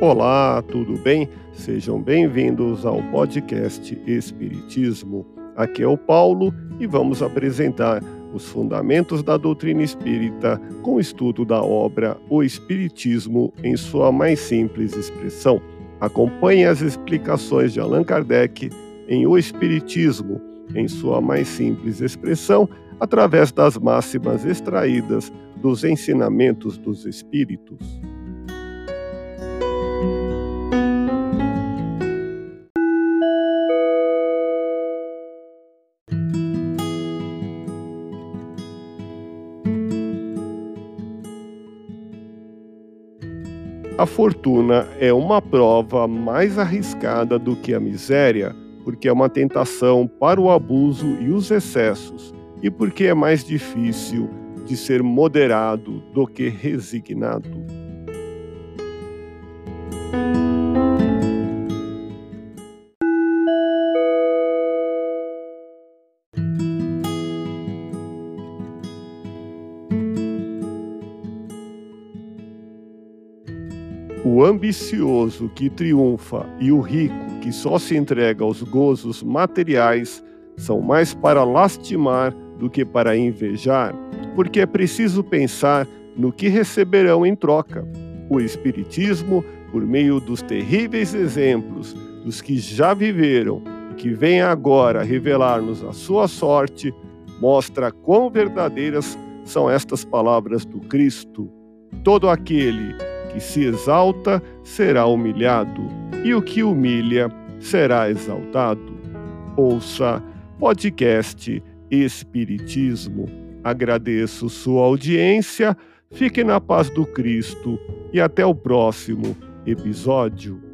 Olá, tudo bem? Sejam bem-vindos ao podcast Espiritismo. Aqui é o Paulo e vamos apresentar os fundamentos da doutrina espírita com o estudo da obra O Espiritismo em sua mais simples expressão. Acompanhe as explicações de Allan Kardec em O Espiritismo em sua mais simples expressão através das máximas extraídas dos ensinamentos dos Espíritos. A fortuna é uma prova mais arriscada do que a miséria, porque é uma tentação para o abuso e os excessos, e porque é mais difícil de ser moderado do que resignado. O ambicioso que triunfa e o rico que só se entrega aos gozos materiais são mais para lastimar do que para invejar, porque é preciso pensar no que receberão em troca. O Espiritismo, por meio dos terríveis exemplos dos que já viveram e que vêm agora revelar-nos a sua sorte, mostra quão verdadeiras são estas palavras do Cristo. Todo aquele que se exalta será humilhado, e o que humilha será exaltado. Ouça podcast Espiritismo. Agradeço sua audiência, fique na paz do Cristo e até o próximo episódio.